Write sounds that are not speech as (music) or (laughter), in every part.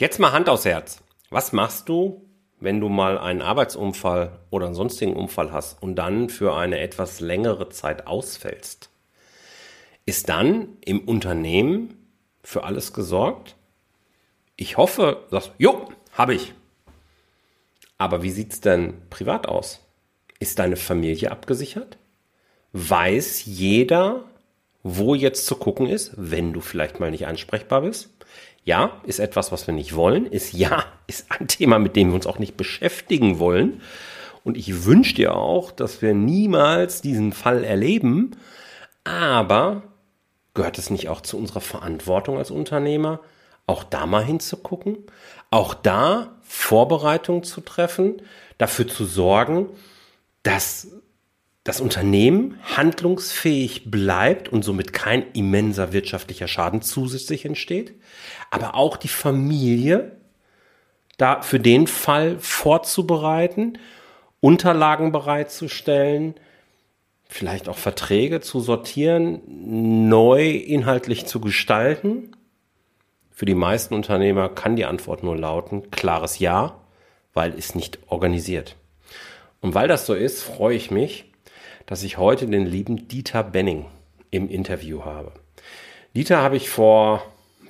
Jetzt mal Hand aufs Herz. Was machst du, wenn du mal einen Arbeitsunfall oder einen sonstigen Unfall hast und dann für eine etwas längere Zeit ausfällst? Ist dann im Unternehmen für alles gesorgt? Ich hoffe, dass, jo, habe ich. Aber wie sieht's denn privat aus? Ist deine Familie abgesichert? Weiß jeder, wo jetzt zu gucken ist, wenn du vielleicht mal nicht ansprechbar bist? Ja, ist etwas, was wir nicht wollen. Ist ja, ist ein Thema, mit dem wir uns auch nicht beschäftigen wollen. Und ich wünsche dir auch, dass wir niemals diesen Fall erleben. Aber gehört es nicht auch zu unserer Verantwortung als Unternehmer, auch da mal hinzugucken, auch da Vorbereitungen zu treffen, dafür zu sorgen, dass das Unternehmen handlungsfähig bleibt und somit kein immenser wirtschaftlicher Schaden zusätzlich entsteht, aber auch die Familie da für den Fall vorzubereiten, Unterlagen bereitzustellen, vielleicht auch Verträge zu sortieren, neu inhaltlich zu gestalten. Für die meisten Unternehmer kann die Antwort nur lauten, klares Ja, weil ist nicht organisiert. Und weil das so ist, freue ich mich, dass ich heute den lieben Dieter Benning im Interview habe. Dieter habe ich vor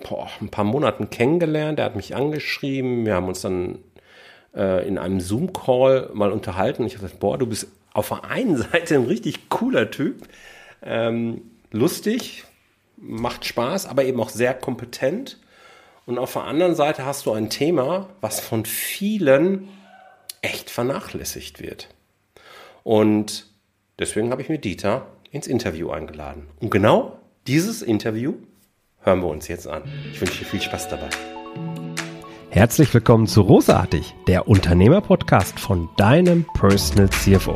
boah, ein paar Monaten kennengelernt. Er hat mich angeschrieben. Wir haben uns dann äh, in einem Zoom-Call mal unterhalten. Ich habe gesagt, boah, du bist auf der einen (laughs) Seite ein richtig cooler Typ. Ähm, lustig, macht Spaß, aber eben auch sehr kompetent. Und auf der anderen Seite hast du ein Thema, was von vielen echt vernachlässigt wird. Und Deswegen habe ich mir Dieter ins Interview eingeladen. Und genau dieses Interview hören wir uns jetzt an. Ich wünsche dir viel Spaß dabei. Herzlich willkommen zu Rosartig, der Unternehmerpodcast von deinem Personal CFO.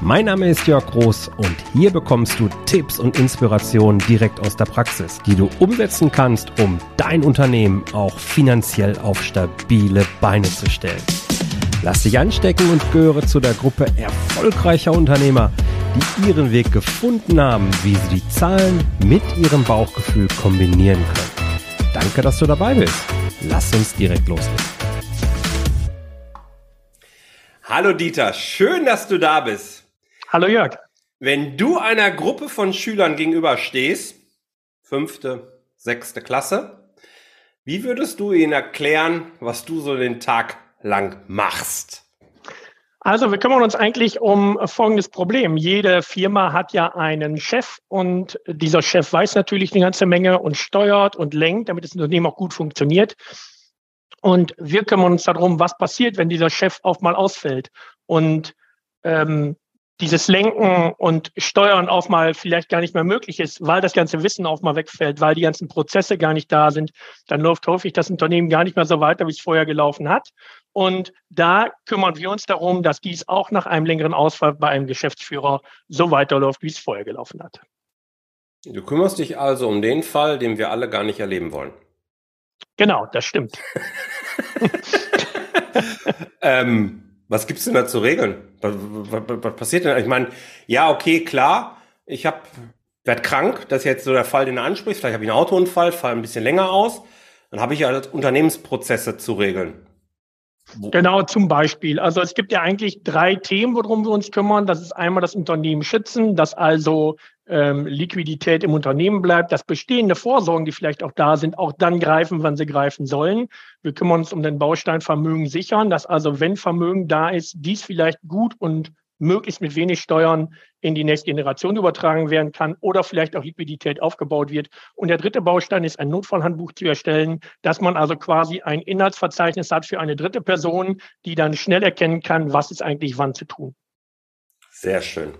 Mein Name ist Jörg Groß und hier bekommst du Tipps und Inspirationen direkt aus der Praxis, die du umsetzen kannst, um dein Unternehmen auch finanziell auf stabile Beine zu stellen. Lass dich anstecken und gehöre zu der Gruppe erfolgreicher Unternehmer, die ihren Weg gefunden haben, wie sie die Zahlen mit ihrem Bauchgefühl kombinieren können. Danke, dass du dabei bist. Lass uns direkt loslegen. Hallo Dieter, schön, dass du da bist. Hallo Jörg. Wenn du einer Gruppe von Schülern gegenüberstehst, fünfte, sechste Klasse, wie würdest du ihnen erklären, was du so den Tag lang machst? Also wir kümmern uns eigentlich um folgendes Problem. Jede Firma hat ja einen Chef und dieser Chef weiß natürlich eine ganze Menge und steuert und lenkt, damit das Unternehmen auch gut funktioniert. Und wir kümmern uns darum, was passiert, wenn dieser Chef auch mal ausfällt. Und ähm, dieses Lenken und Steuern auch mal vielleicht gar nicht mehr möglich ist, weil das ganze Wissen auch mal wegfällt, weil die ganzen Prozesse gar nicht da sind, dann läuft häufig das Unternehmen gar nicht mehr so weiter, wie es vorher gelaufen hat. Und da kümmern wir uns darum, dass dies auch nach einem längeren Ausfall bei einem Geschäftsführer so weiterläuft, wie es vorher gelaufen hat. Du kümmerst dich also um den Fall, den wir alle gar nicht erleben wollen. Genau, das stimmt. (laughs) ähm, was gibt's denn da zu regeln? Was, was, was passiert denn? Ich meine, ja, okay, klar, ich habe werd krank, das ist jetzt so der Fall, den du ansprichst. Vielleicht habe ich einen Autounfall, fall ein bisschen länger aus. Dann habe ich ja Unternehmensprozesse zu regeln. Genau, zum Beispiel. Also es gibt ja eigentlich drei Themen, worum wir uns kümmern. Das ist einmal das Unternehmen schützen, dass also ähm, Liquidität im Unternehmen bleibt, dass bestehende Vorsorgen, die vielleicht auch da sind, auch dann greifen, wann sie greifen sollen. Wir kümmern uns um den Baustein Vermögen sichern, dass also, wenn Vermögen da ist, dies vielleicht gut und möglichst mit wenig Steuern in die nächste Generation übertragen werden kann oder vielleicht auch Liquidität aufgebaut wird. Und der dritte Baustein ist ein Notfallhandbuch zu erstellen, dass man also quasi ein Inhaltsverzeichnis hat für eine dritte Person, die dann schnell erkennen kann, was ist eigentlich wann zu tun. Sehr schön.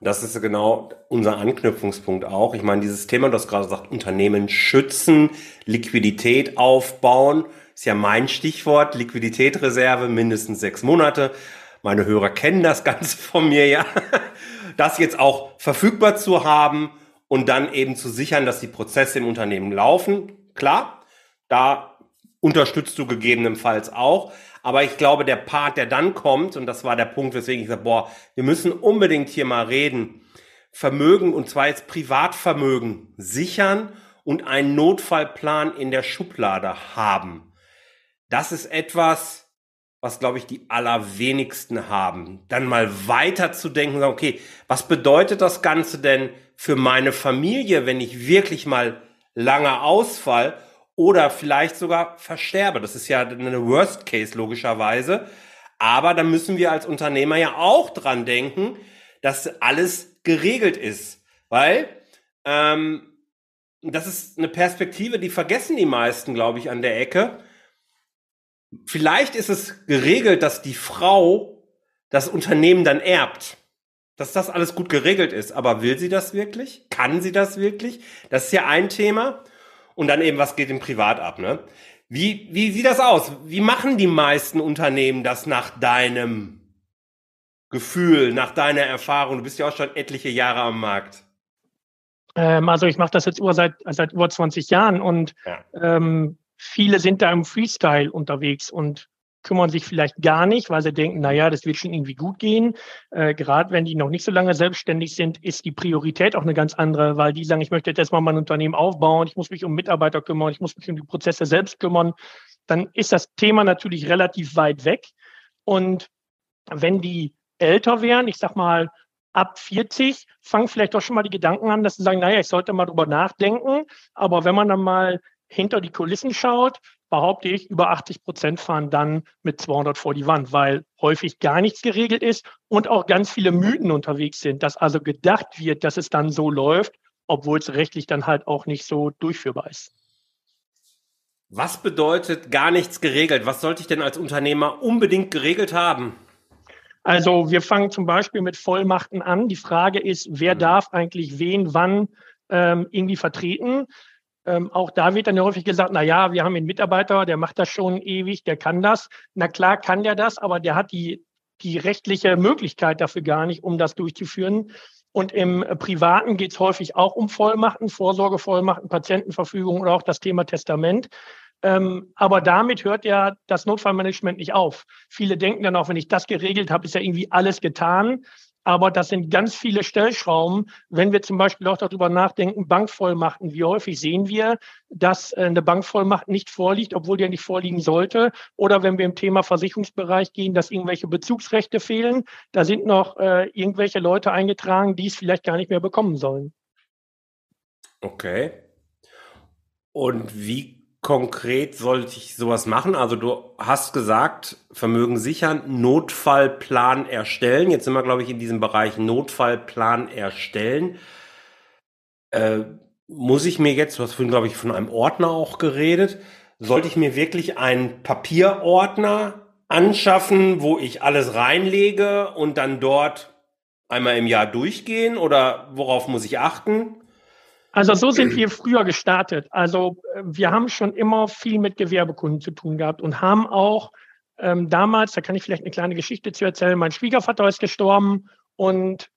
Das ist genau unser Anknüpfungspunkt auch. Ich meine, dieses Thema, du hast gerade gesagt, Unternehmen schützen, Liquidität aufbauen, ist ja mein Stichwort. Liquiditätreserve mindestens sechs Monate. Meine Hörer kennen das Ganze von mir, ja. Das jetzt auch verfügbar zu haben und dann eben zu sichern, dass die Prozesse im Unternehmen laufen. Klar, da unterstützt du gegebenenfalls auch. Aber ich glaube, der Part, der dann kommt, und das war der Punkt, weswegen ich sage, boah, wir müssen unbedingt hier mal reden. Vermögen, und zwar jetzt Privatvermögen sichern und einen Notfallplan in der Schublade haben. das ist etwas, was, glaube ich, die allerwenigsten haben. Dann mal weiter zu denken, okay, was bedeutet das Ganze denn für meine Familie, wenn ich wirklich mal lange ausfall oder vielleicht sogar versterbe? Das ist ja eine Worst Case logischerweise. Aber da müssen wir als Unternehmer ja auch dran denken, dass alles geregelt ist. Weil ähm, das ist eine Perspektive, die vergessen die meisten, glaube ich, an der Ecke. Vielleicht ist es geregelt, dass die Frau das Unternehmen dann erbt. Dass das alles gut geregelt ist. Aber will sie das wirklich? Kann sie das wirklich? Das ist ja ein Thema. Und dann eben, was geht im Privat ab, ne? Wie, wie sieht das aus? Wie machen die meisten Unternehmen das nach deinem Gefühl, nach deiner Erfahrung? Du bist ja auch schon etliche Jahre am Markt. Ähm, also ich mache das jetzt über seit, seit über 20 Jahren und ja. ähm, viele sind da im Freestyle unterwegs und kümmern sich vielleicht gar nicht, weil sie denken, na ja, das wird schon irgendwie gut gehen. Äh, Gerade wenn die noch nicht so lange selbstständig sind, ist die Priorität auch eine ganz andere, weil die sagen, ich möchte jetzt erstmal mein Unternehmen aufbauen, ich muss mich um Mitarbeiter kümmern, ich muss mich um die Prozesse selbst kümmern. Dann ist das Thema natürlich relativ weit weg. Und wenn die älter wären, ich sag mal ab 40, fangen vielleicht doch schon mal die Gedanken an, dass sie sagen, naja, ich sollte mal drüber nachdenken. Aber wenn man dann mal hinter die Kulissen schaut, behaupte ich, über 80 Prozent fahren dann mit 200 vor die Wand, weil häufig gar nichts geregelt ist und auch ganz viele Mythen unterwegs sind, dass also gedacht wird, dass es dann so läuft, obwohl es rechtlich dann halt auch nicht so durchführbar ist. Was bedeutet gar nichts geregelt? Was sollte ich denn als Unternehmer unbedingt geregelt haben? Also wir fangen zum Beispiel mit Vollmachten an. Die Frage ist, wer mhm. darf eigentlich wen wann ähm, irgendwie vertreten? Ähm, auch da wird dann häufig gesagt, na ja, wir haben einen Mitarbeiter, der macht das schon ewig, der kann das. Na klar kann der das, aber der hat die, die rechtliche Möglichkeit dafür gar nicht, um das durchzuführen. Und im Privaten geht es häufig auch um Vollmachten, Vorsorgevollmachten, Patientenverfügung oder auch das Thema Testament. Ähm, aber damit hört ja das Notfallmanagement nicht auf. Viele denken dann auch, wenn ich das geregelt habe, ist ja irgendwie alles getan. Aber das sind ganz viele Stellschrauben. Wenn wir zum Beispiel auch darüber nachdenken, Bankvollmachten, wie häufig sehen wir, dass äh, eine Bankvollmacht nicht vorliegt, obwohl die ja nicht vorliegen sollte? Oder wenn wir im Thema Versicherungsbereich gehen, dass irgendwelche Bezugsrechte fehlen, da sind noch äh, irgendwelche Leute eingetragen, die es vielleicht gar nicht mehr bekommen sollen. Okay. Und wie konkret sollte ich sowas machen? Also du hast gesagt, Vermögen sichern, Notfallplan erstellen. Jetzt sind wir, glaube ich, in diesem Bereich Notfallplan erstellen. Äh, muss ich mir jetzt, du hast vorhin, glaube ich, von einem Ordner auch geredet, sollte ich mir wirklich einen Papierordner anschaffen, wo ich alles reinlege und dann dort einmal im Jahr durchgehen oder worauf muss ich achten? Also so sind wir früher gestartet. Also äh, wir haben schon immer viel mit Gewerbekunden zu tun gehabt und haben auch ähm, damals, da kann ich vielleicht eine kleine Geschichte zu erzählen, mein Schwiegervater ist gestorben und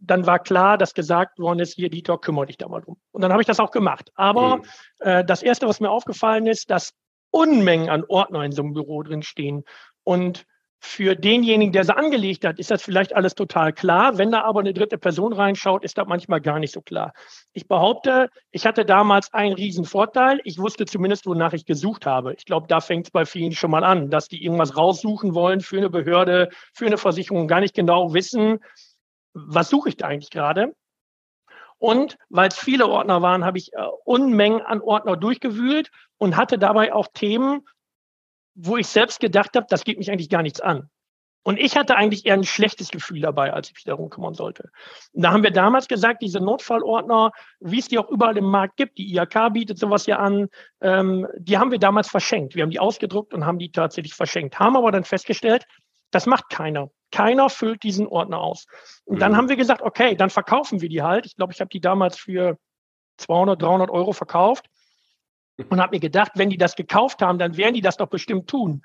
dann war klar, dass gesagt worden ist, hier, Dieter, kümmere dich da mal drum. Und dann habe ich das auch gemacht. Aber mhm. äh, das Erste, was mir aufgefallen ist, dass Unmengen an Ordner in so einem Büro drin stehen. Und für denjenigen, der sie angelegt hat, ist das vielleicht alles total klar. Wenn da aber eine dritte Person reinschaut, ist das manchmal gar nicht so klar. Ich behaupte, ich hatte damals einen riesen Vorteil. Ich wusste zumindest, wonach ich gesucht habe. Ich glaube, da fängt es bei vielen schon mal an, dass die irgendwas raussuchen wollen für eine Behörde, für eine Versicherung, gar nicht genau wissen, was suche ich da eigentlich gerade. Und weil es viele Ordner waren, habe ich äh, Unmengen an Ordner durchgewühlt und hatte dabei auch Themen, wo ich selbst gedacht habe, das geht mich eigentlich gar nichts an. Und ich hatte eigentlich eher ein schlechtes Gefühl dabei, als ich mich darum kümmern sollte. Und da haben wir damals gesagt, diese Notfallordner, wie es die auch überall im Markt gibt, die IHK bietet sowas ja an, ähm, die haben wir damals verschenkt. Wir haben die ausgedruckt und haben die tatsächlich verschenkt, haben aber dann festgestellt, das macht keiner. Keiner füllt diesen Ordner aus. Und mhm. dann haben wir gesagt, okay, dann verkaufen wir die halt. Ich glaube, ich habe die damals für 200, 300 Euro verkauft und habe mir gedacht, wenn die das gekauft haben, dann werden die das doch bestimmt tun.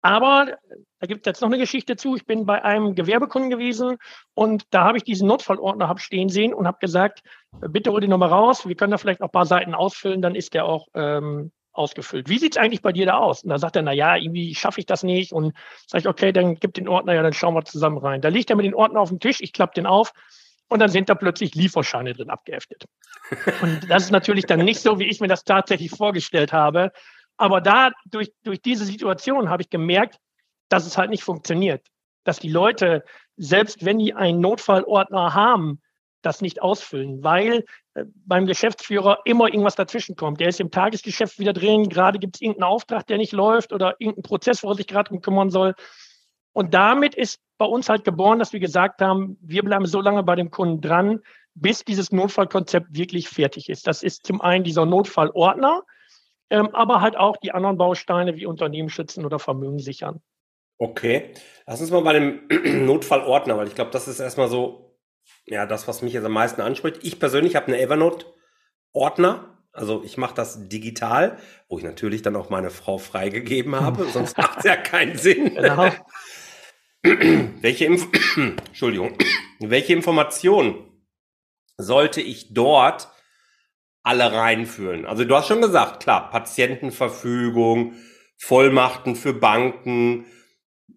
Aber da gibt es jetzt noch eine Geschichte zu. Ich bin bei einem Gewerbekunden gewesen und da habe ich diesen Notfallordner hab stehen sehen und habe gesagt, bitte hol den nochmal raus. Wir können da vielleicht noch ein paar Seiten ausfüllen, dann ist der auch ähm, ausgefüllt. Wie sieht es eigentlich bei dir da aus? Und da sagt er, na ja, irgendwie schaffe ich das nicht. Und sage ich, okay, dann gib den Ordner, ja, dann schauen wir zusammen rein. Da liegt er mit den Ordner auf dem Tisch, ich klappe den auf und dann sind da plötzlich Lieferscheine drin abgeheftet. Und das ist natürlich dann nicht so, wie ich mir das tatsächlich vorgestellt habe. Aber da, durch, durch diese Situation habe ich gemerkt, dass es halt nicht funktioniert. Dass die Leute, selbst wenn die einen Notfallordner haben, das nicht ausfüllen, weil äh, beim Geschäftsführer immer irgendwas dazwischen kommt. Der ist im Tagesgeschäft wieder drin, gerade gibt es irgendeinen Auftrag, der nicht läuft oder irgendeinen Prozess, wo er sich gerade drum kümmern soll. Und damit ist bei uns halt geboren, dass wir gesagt haben, wir bleiben so lange bei dem Kunden dran, bis dieses Notfallkonzept wirklich fertig ist. Das ist zum einen dieser Notfallordner, ähm, aber halt auch die anderen Bausteine wie Unternehmen schützen oder Vermögen sichern. Okay, lass uns mal bei dem (clears throat) Notfallordner, weil ich glaube, das ist erstmal so, ja, das, was mich jetzt am meisten anspricht. Ich persönlich habe einen Evernote-Ordner, also ich mache das digital, wo ich natürlich dann auch meine Frau freigegeben habe, (laughs) sonst macht es ja keinen Sinn. Genau. Welche, Inf (coughs) Entschuldigung, welche Informationen sollte ich dort alle reinführen? Also du hast schon gesagt, klar, Patientenverfügung, Vollmachten für Banken,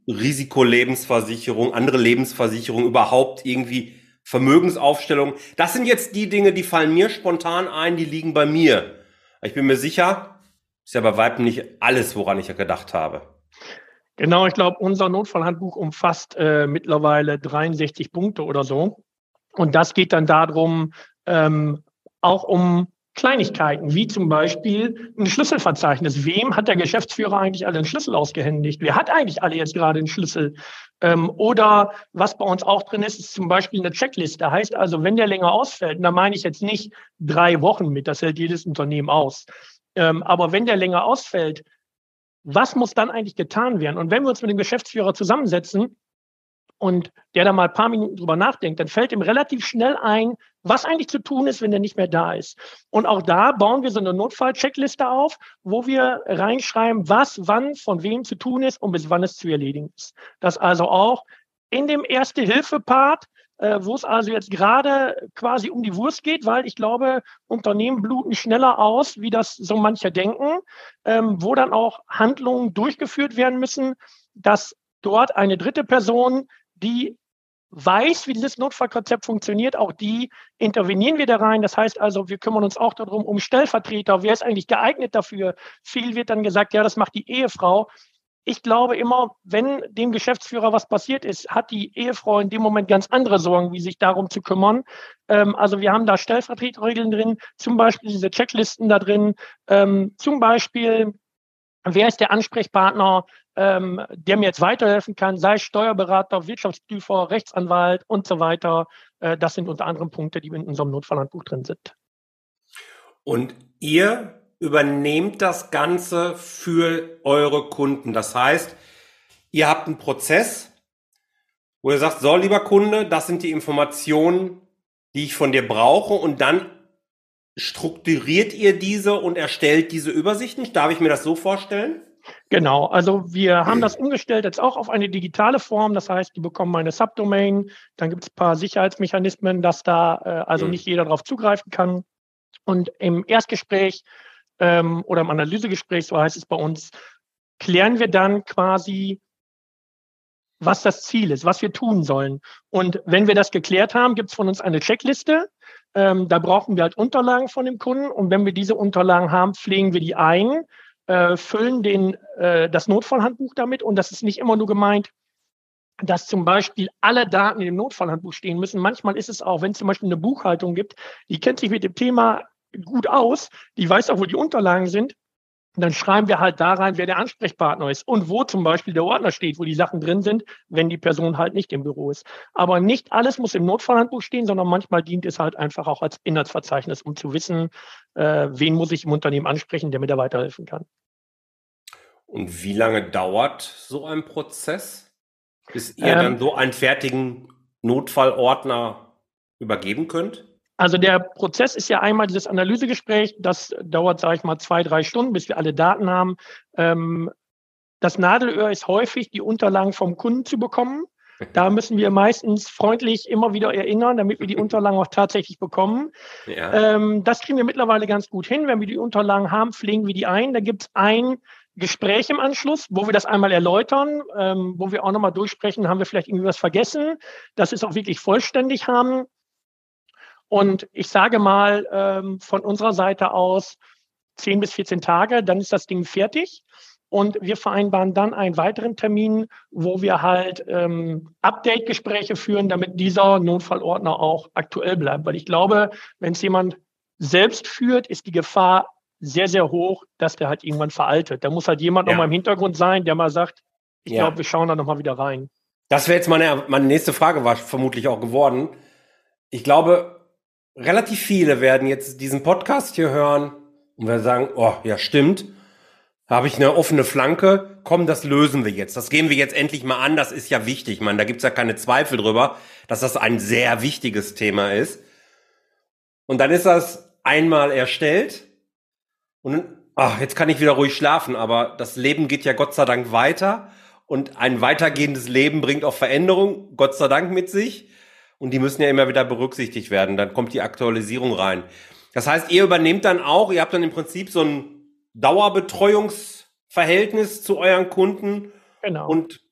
Risikolebensversicherung, andere Lebensversicherung, überhaupt irgendwie Vermögensaufstellung. Das sind jetzt die Dinge, die fallen mir spontan ein, die liegen bei mir. Ich bin mir sicher, ist ja bei Weitem nicht alles, woran ich ja gedacht habe. Genau, ich glaube, unser Notfallhandbuch umfasst äh, mittlerweile 63 Punkte oder so. Und das geht dann darum, ähm, auch um Kleinigkeiten, wie zum Beispiel ein Schlüsselverzeichnis. Wem hat der Geschäftsführer eigentlich alle einen Schlüssel ausgehändigt? Wer hat eigentlich alle jetzt gerade einen Schlüssel? Ähm, oder was bei uns auch drin ist, ist zum Beispiel eine Checkliste. Heißt also, wenn der länger ausfällt, und da meine ich jetzt nicht drei Wochen mit, das hält jedes Unternehmen aus. Ähm, aber wenn der länger ausfällt, was muss dann eigentlich getan werden? Und wenn wir uns mit dem Geschäftsführer zusammensetzen, und der da mal ein paar Minuten drüber nachdenkt, dann fällt ihm relativ schnell ein, was eigentlich zu tun ist, wenn er nicht mehr da ist. Und auch da bauen wir so eine Notfall-Checkliste auf, wo wir reinschreiben, was wann von wem zu tun ist und bis wann es zu erledigen ist. Das also auch in dem Erste-Hilfe-Part, äh, wo es also jetzt gerade quasi um die Wurst geht, weil ich glaube, Unternehmen bluten schneller aus, wie das so manche denken, ähm, wo dann auch Handlungen durchgeführt werden müssen, dass dort eine dritte Person die weiß, wie dieses Notfallkonzept funktioniert, auch die intervenieren wir da rein. Das heißt also, wir kümmern uns auch darum, um Stellvertreter. Wer ist eigentlich geeignet dafür? Viel wird dann gesagt, ja, das macht die Ehefrau. Ich glaube immer, wenn dem Geschäftsführer was passiert ist, hat die Ehefrau in dem Moment ganz andere Sorgen, wie sich darum zu kümmern. Ähm, also wir haben da Stellvertreterregeln drin, zum Beispiel diese Checklisten da drin, ähm, zum Beispiel Wer ist der Ansprechpartner, ähm, der mir jetzt weiterhelfen kann, sei Steuerberater, Wirtschaftsprüfer, Rechtsanwalt und so weiter. Äh, das sind unter anderem Punkte, die in unserem Notfallhandbuch drin sind. Und ihr übernehmt das Ganze für eure Kunden. Das heißt, ihr habt einen Prozess, wo ihr sagt, so lieber Kunde, das sind die Informationen, die ich von dir brauche und dann strukturiert ihr diese und erstellt diese Übersichten? Darf ich mir das so vorstellen? Genau, also wir haben das umgestellt jetzt auch auf eine digitale Form. Das heißt, die bekommen eine Subdomain, dann gibt es ein paar Sicherheitsmechanismen, dass da äh, also mhm. nicht jeder darauf zugreifen kann. Und im Erstgespräch ähm, oder im Analysegespräch, so heißt es bei uns, klären wir dann quasi, was das Ziel ist, was wir tun sollen. Und wenn wir das geklärt haben, gibt es von uns eine Checkliste, ähm, da brauchen wir halt Unterlagen von dem Kunden und wenn wir diese Unterlagen haben, pflegen wir die ein, äh, füllen den, äh, das Notfallhandbuch damit und das ist nicht immer nur gemeint, dass zum Beispiel alle Daten in dem Notfallhandbuch stehen müssen. Manchmal ist es auch, wenn es zum Beispiel eine Buchhaltung gibt, die kennt sich mit dem Thema gut aus, die weiß auch, wo die Unterlagen sind, und dann schreiben wir halt da rein, wer der Ansprechpartner ist und wo zum Beispiel der Ordner steht, wo die Sachen drin sind, wenn die Person halt nicht im Büro ist. Aber nicht alles muss im Notfallhandbuch stehen, sondern manchmal dient es halt einfach auch als Inhaltsverzeichnis, um zu wissen, äh, wen muss ich im Unternehmen ansprechen, der mir da weiterhelfen kann. Und wie lange dauert so ein Prozess, bis ihr ähm, dann so einen fertigen Notfallordner übergeben könnt? Also der Prozess ist ja einmal dieses Analysegespräch, das dauert, sage ich mal, zwei, drei Stunden, bis wir alle Daten haben. Ähm, das Nadelöhr ist häufig, die Unterlagen vom Kunden zu bekommen. Da (laughs) müssen wir meistens freundlich immer wieder erinnern, damit wir die Unterlagen auch tatsächlich bekommen. Ja. Ähm, das kriegen wir mittlerweile ganz gut hin. Wenn wir die Unterlagen haben, pflegen wir die ein. Da gibt es ein Gespräch im Anschluss, wo wir das einmal erläutern, ähm, wo wir auch nochmal durchsprechen, haben wir vielleicht irgendwie was vergessen, dass wir es auch wirklich vollständig haben. Und ich sage mal ähm, von unserer Seite aus, 10 bis 14 Tage, dann ist das Ding fertig. Und wir vereinbaren dann einen weiteren Termin, wo wir halt ähm, Update-Gespräche führen, damit dieser Notfallordner auch aktuell bleibt. Weil ich glaube, wenn es jemand selbst führt, ist die Gefahr sehr, sehr hoch, dass der halt irgendwann veraltet. Da muss halt jemand ja. nochmal im Hintergrund sein, der mal sagt, ich ja. glaube, wir schauen da nochmal wieder rein. Das wäre jetzt meine, meine nächste Frage, war vermutlich auch geworden. Ich glaube, relativ viele werden jetzt diesen Podcast hier hören und werden sagen, oh, ja, stimmt. Habe ich eine offene Flanke. Komm, das lösen wir jetzt. Das gehen wir jetzt endlich mal an. Das ist ja wichtig. Man, da gibt's ja keine Zweifel drüber, dass das ein sehr wichtiges Thema ist. Und dann ist das einmal erstellt und ach, jetzt kann ich wieder ruhig schlafen, aber das Leben geht ja Gott sei Dank weiter und ein weitergehendes Leben bringt auch Veränderung, Gott sei Dank mit sich und die müssen ja immer wieder berücksichtigt werden. Dann kommt die Aktualisierung rein. Das heißt, ihr übernehmt dann auch, ihr habt dann im Prinzip so ein Dauerbetreuungsverhältnis zu euren Kunden genau. und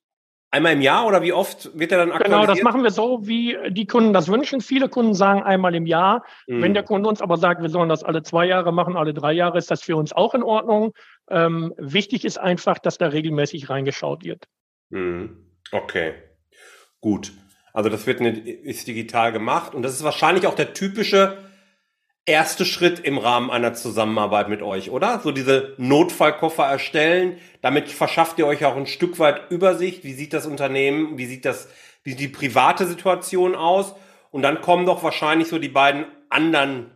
Einmal im Jahr oder wie oft wird er dann aktualisiert? Genau, das machen wir so, wie die Kunden das wünschen. Viele Kunden sagen einmal im Jahr. Mhm. Wenn der Kunde uns aber sagt, wir sollen das alle zwei Jahre machen, alle drei Jahre, ist das für uns auch in Ordnung. Ähm, wichtig ist einfach, dass da regelmäßig reingeschaut wird. Mhm. Okay, gut. Also das wird ist digital gemacht und das ist wahrscheinlich auch der typische erste Schritt im Rahmen einer Zusammenarbeit mit euch, oder? So diese Notfallkoffer erstellen. Damit verschafft ihr euch auch ein Stück weit Übersicht. Wie sieht das Unternehmen? Wie sieht das, wie sieht die private Situation aus? Und dann kommen doch wahrscheinlich so die beiden anderen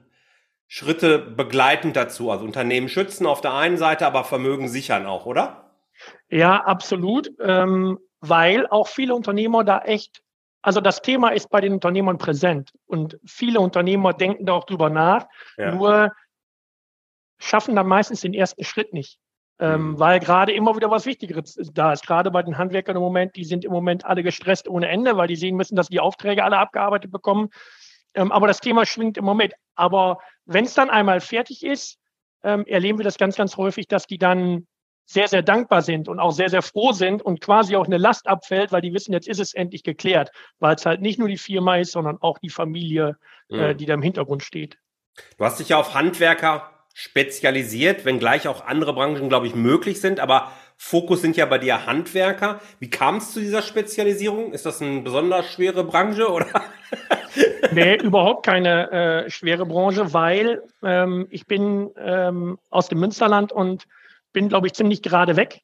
Schritte begleitend dazu. Also Unternehmen schützen auf der einen Seite, aber Vermögen sichern auch, oder? Ja, absolut. Ähm, weil auch viele Unternehmer da echt also das Thema ist bei den Unternehmern präsent und viele Unternehmer denken da auch drüber nach, ja. nur schaffen dann meistens den ersten Schritt nicht. Ähm, mhm. weil gerade immer wieder was Wichtigeres da ist. Gerade bei den Handwerkern im Moment, die sind im Moment alle gestresst ohne Ende, weil die sehen müssen, dass die Aufträge alle abgearbeitet bekommen. Ähm, aber das Thema schwingt im Moment. Aber wenn es dann einmal fertig ist, ähm, erleben wir das ganz, ganz häufig, dass die dann sehr, sehr dankbar sind und auch sehr, sehr froh sind und quasi auch eine Last abfällt, weil die wissen, jetzt ist es endlich geklärt, weil es halt nicht nur die Firma ist, sondern auch die Familie, äh, mhm. äh, die da im Hintergrund steht. Du hast dich ja auf Handwerker spezialisiert, wenngleich auch andere Branchen, glaube ich, möglich sind, aber Fokus sind ja bei dir Handwerker. Wie kam es zu dieser Spezialisierung? Ist das eine besonders schwere Branche oder? (laughs) nee, überhaupt keine äh, schwere Branche, weil ähm, ich bin ähm, aus dem Münsterland und bin, glaube ich, ziemlich gerade weg.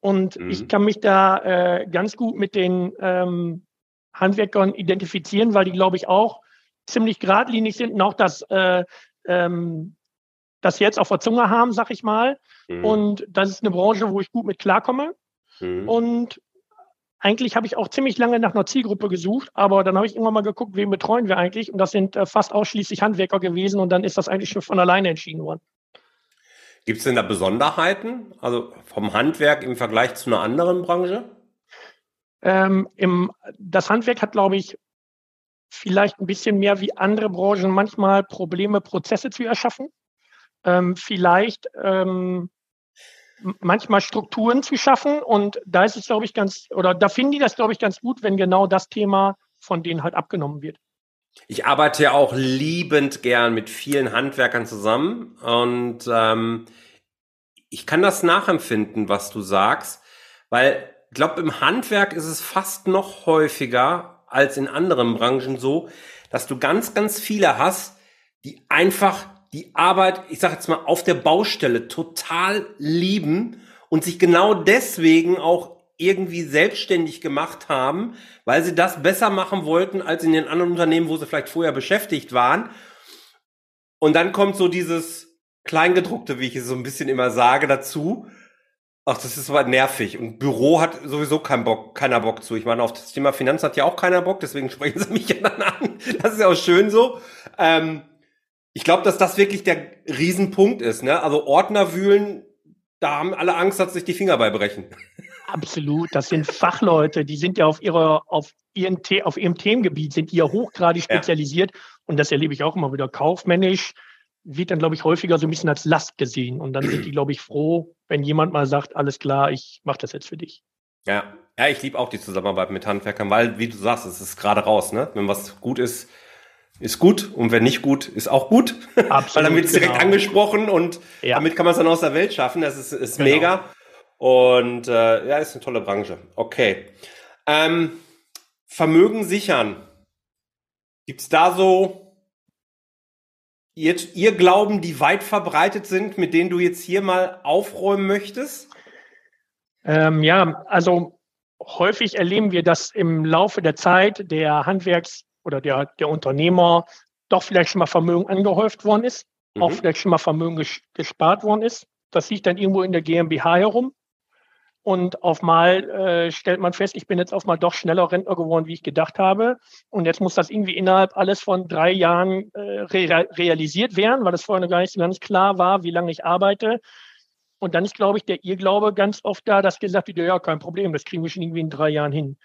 Und mhm. ich kann mich da äh, ganz gut mit den ähm, Handwerkern identifizieren, weil die, glaube ich, auch ziemlich geradlinig sind und auch das, äh, ähm, das jetzt auf der Zunge haben, sag ich mal. Mhm. Und das ist eine Branche, wo ich gut mit klarkomme. Mhm. Und eigentlich habe ich auch ziemlich lange nach einer Zielgruppe gesucht, aber dann habe ich irgendwann mal geguckt, wen betreuen wir eigentlich? Und das sind äh, fast ausschließlich Handwerker gewesen und dann ist das eigentlich schon von alleine entschieden worden. Gibt es denn da Besonderheiten, also vom Handwerk im Vergleich zu einer anderen Branche? Ähm, im, das Handwerk hat, glaube ich, vielleicht ein bisschen mehr wie andere Branchen manchmal Probleme, Prozesse zu erschaffen. Ähm, vielleicht ähm, manchmal Strukturen zu schaffen. Und da ist es, glaube ich, ganz, oder da finden die das, glaube ich, ganz gut, wenn genau das Thema von denen halt abgenommen wird. Ich arbeite ja auch liebend gern mit vielen Handwerkern zusammen und ähm, ich kann das nachempfinden, was du sagst, weil ich glaube, im Handwerk ist es fast noch häufiger als in anderen Branchen so, dass du ganz, ganz viele hast, die einfach die Arbeit, ich sage jetzt mal, auf der Baustelle total lieben und sich genau deswegen auch irgendwie selbstständig gemacht haben, weil sie das besser machen wollten als in den anderen Unternehmen, wo sie vielleicht vorher beschäftigt waren. Und dann kommt so dieses Kleingedruckte, wie ich es so ein bisschen immer sage, dazu. Ach, das ist aber nervig. Und Büro hat sowieso keinen Bock, keiner Bock zu. Ich meine, auf das Thema Finanz hat ja auch keiner Bock, deswegen (laughs) sprechen sie mich ja dann an. Das ist ja auch schön so. Ähm, ich glaube, dass das wirklich der Riesenpunkt ist. Ne? Also Ordner wühlen, da haben alle Angst, dass sich die Finger beibrechen. Absolut, das sind Fachleute, die sind ja auf ihrer, auf ihren, auf ihrem Themengebiet, sind die ja hochgradig spezialisiert. Ja. Und das erlebe ich auch immer wieder. Kaufmännisch wird dann, glaube ich, häufiger so ein bisschen als Last gesehen. Und dann sind die, glaube ich, froh, wenn jemand mal sagt, alles klar, ich mache das jetzt für dich. Ja, ja, ich liebe auch die Zusammenarbeit mit Handwerkern, weil, wie du sagst, es ist gerade raus, ne? Wenn was gut ist, ist gut und wenn nicht gut, ist auch gut. (laughs) Absolut, Weil dann wird es direkt genau. angesprochen und ja. damit kann man es dann aus der Welt schaffen. Das ist, ist genau. mega. Und äh, ja, ist eine tolle Branche. Okay. Ähm, Vermögen sichern. Gibt es da so ihr, ihr Glauben, die weit verbreitet sind, mit denen du jetzt hier mal aufräumen möchtest? Ähm, ja, also häufig erleben wir, dass im Laufe der Zeit der Handwerks- oder der, der Unternehmer doch vielleicht schon mal Vermögen angehäuft worden ist, mhm. auch vielleicht schon mal Vermögen ges gespart worden ist. Das liegt dann irgendwo in der GmbH herum. Und auf mal äh, stellt man fest, ich bin jetzt auf mal doch schneller Rentner geworden, wie ich gedacht habe. Und jetzt muss das irgendwie innerhalb alles von drei Jahren äh, re realisiert werden, weil es vorher gar nicht so ganz klar war, wie lange ich arbeite. Und dann ist, glaube ich, der Irrglaube ganz oft da, dass gesagt wird, ja, kein Problem, das kriegen wir schon irgendwie in drei Jahren hin.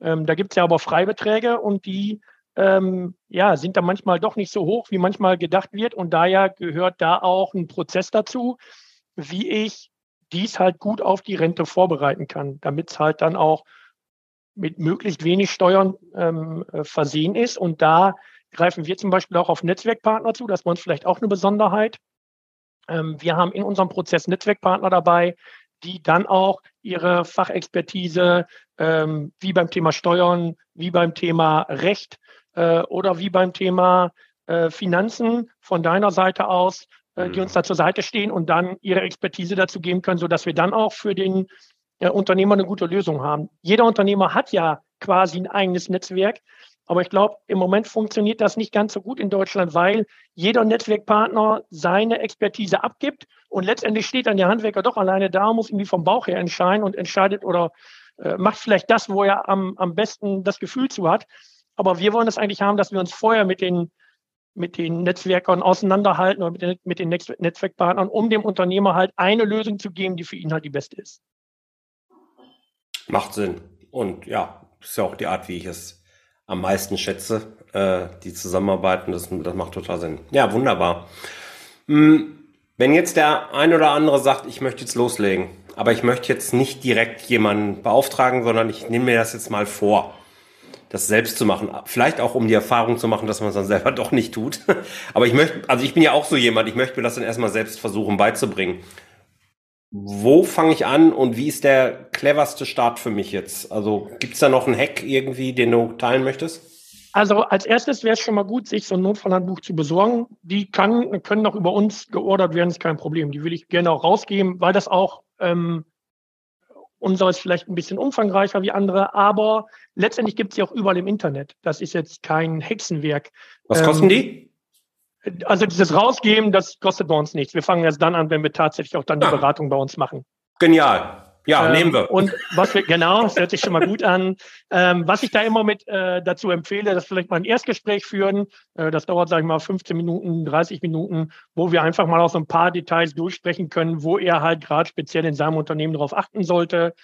Ähm, da gibt es ja aber Freibeträge und die ähm, ja, sind da manchmal doch nicht so hoch, wie manchmal gedacht wird. Und daher gehört da auch ein Prozess dazu, wie ich dies halt gut auf die Rente vorbereiten kann, damit es halt dann auch mit möglichst wenig Steuern ähm, äh, versehen ist. Und da greifen wir zum Beispiel auch auf Netzwerkpartner zu. Das war uns vielleicht auch eine Besonderheit. Ähm, wir haben in unserem Prozess Netzwerkpartner dabei, die dann auch ihre Fachexpertise ähm, wie beim Thema Steuern, wie beim Thema Recht äh, oder wie beim Thema äh, Finanzen von deiner Seite aus äh, die uns da zur Seite stehen und dann ihre Expertise dazu geben können, sodass wir dann auch für den äh, Unternehmer eine gute Lösung haben. Jeder Unternehmer hat ja quasi ein eigenes Netzwerk, aber ich glaube, im Moment funktioniert das nicht ganz so gut in Deutschland, weil jeder Netzwerkpartner seine Expertise abgibt und letztendlich steht dann der Handwerker doch alleine da, muss irgendwie vom Bauch her entscheiden und entscheidet oder äh, macht vielleicht das, wo er am, am besten das Gefühl zu hat. Aber wir wollen es eigentlich haben, dass wir uns vorher mit den mit den Netzwerkern auseinanderhalten oder mit den, mit den Netzwerkpartnern, um dem Unternehmer halt eine Lösung zu geben, die für ihn halt die beste ist. Macht Sinn. Und ja, ist ja auch die Art, wie ich es am meisten schätze, äh, die Zusammenarbeiten, das, das macht total Sinn. Ja, wunderbar. Hm, wenn jetzt der ein oder andere sagt, ich möchte jetzt loslegen, aber ich möchte jetzt nicht direkt jemanden beauftragen, sondern ich nehme mir das jetzt mal vor das selbst zu machen. Vielleicht auch, um die Erfahrung zu machen, dass man es dann selber (laughs) doch nicht tut. Aber ich möchte, also ich bin ja auch so jemand, ich möchte mir das dann erstmal selbst versuchen beizubringen. Wo fange ich an und wie ist der cleverste Start für mich jetzt? Also gibt es da noch einen Hack irgendwie, den du teilen möchtest? Also als erstes wäre es schon mal gut, sich so ein Notfallhandbuch zu besorgen. Die kann, können auch über uns geordert werden, ist kein Problem. Die will ich gerne auch rausgeben, weil das auch ähm, unser ist vielleicht ein bisschen umfangreicher wie andere, aber letztendlich gibt es sie auch überall im Internet. Das ist jetzt kein Hexenwerk. Was kosten ähm, die? Also dieses Rausgeben, das kostet bei uns nichts. Wir fangen erst dann an, wenn wir tatsächlich auch dann die ah. Beratung bei uns machen. Genial. Ja, ähm, nehmen wir. Und was wir, genau, das hört sich schon mal gut an. Ähm, was ich da immer mit äh, dazu empfehle, dass vielleicht mal ein Erstgespräch führen. Äh, das dauert, sage ich mal, 15 Minuten, 30 Minuten, wo wir einfach mal auch so ein paar Details durchsprechen können, wo er halt gerade speziell in seinem Unternehmen darauf achten sollte.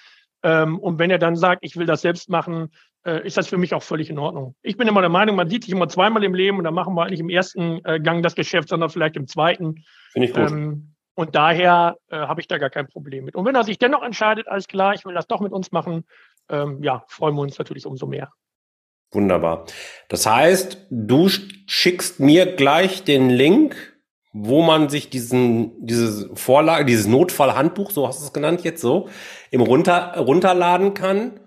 Ähm, und wenn er dann sagt, ich will das selbst machen, äh, ist das für mich auch völlig in Ordnung. Ich bin immer der Meinung, man sieht sich immer zweimal im Leben und dann machen wir nicht im ersten äh, Gang das Geschäft, sondern vielleicht im zweiten. Finde ich gut. Ähm, und daher äh, habe ich da gar kein Problem mit. Und wenn er sich dennoch entscheidet, alles klar, ich will das doch mit uns machen, ähm, ja, freuen wir uns natürlich umso mehr. Wunderbar. Das heißt, du schickst mir gleich den Link, wo man sich diesen, diese Vorlage, dieses Notfallhandbuch, so hast du es genannt jetzt so, im runter, runterladen kann.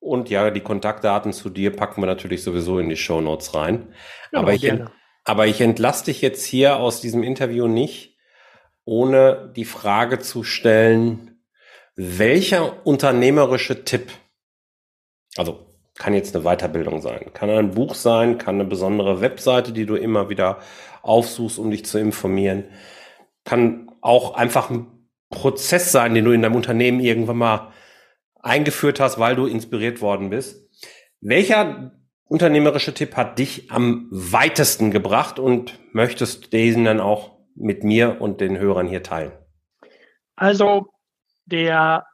Und ja, die Kontaktdaten zu dir packen wir natürlich sowieso in die Show Notes rein. Ja, aber, ich, aber ich entlasse dich jetzt hier aus diesem Interview nicht, ohne die Frage zu stellen, welcher unternehmerische Tipp, also kann jetzt eine Weiterbildung sein, kann ein Buch sein, kann eine besondere Webseite, die du immer wieder aufsuchst, um dich zu informieren, kann auch einfach ein Prozess sein, den du in deinem Unternehmen irgendwann mal eingeführt hast, weil du inspiriert worden bist. Welcher unternehmerische Tipp hat dich am weitesten gebracht und möchtest diesen dann auch mit mir und den Hörern hier teilen? Also der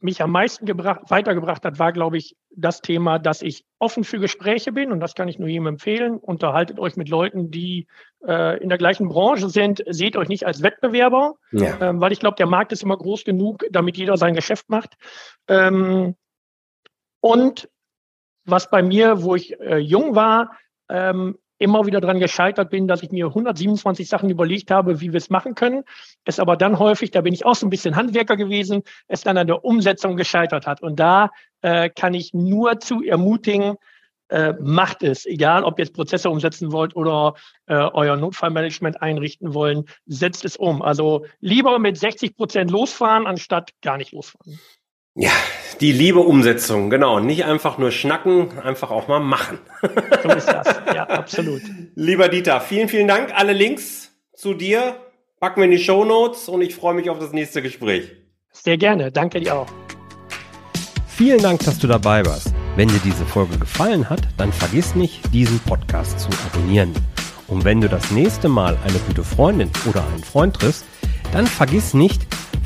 mich am meisten gebracht, weitergebracht hat, war, glaube ich, das Thema, dass ich offen für Gespräche bin und das kann ich nur jedem empfehlen. Unterhaltet euch mit Leuten, die äh, in der gleichen Branche sind. Seht euch nicht als Wettbewerber, ja. ähm, weil ich glaube, der Markt ist immer groß genug, damit jeder sein Geschäft macht. Ähm, und was bei mir, wo ich äh, jung war, ähm, immer wieder daran gescheitert bin, dass ich mir 127 Sachen überlegt habe, wie wir es machen können. Es aber dann häufig, da bin ich auch so ein bisschen Handwerker gewesen, es dann an der Umsetzung gescheitert hat. Und da äh, kann ich nur zu ermutigen, äh, macht es, egal ob ihr jetzt Prozesse umsetzen wollt oder äh, euer Notfallmanagement einrichten wollen, setzt es um. Also lieber mit 60 Prozent losfahren, anstatt gar nicht losfahren. Ja, die liebe Umsetzung, genau. Nicht einfach nur schnacken, einfach auch mal machen. So ist das, ja, absolut. Lieber Dieter, vielen, vielen Dank. Alle Links zu dir packen wir in die Show Notes und ich freue mich auf das nächste Gespräch. Sehr gerne, danke dir auch. Vielen Dank, dass du dabei warst. Wenn dir diese Folge gefallen hat, dann vergiss nicht, diesen Podcast zu abonnieren. Und wenn du das nächste Mal eine gute Freundin oder einen Freund triffst, dann vergiss nicht,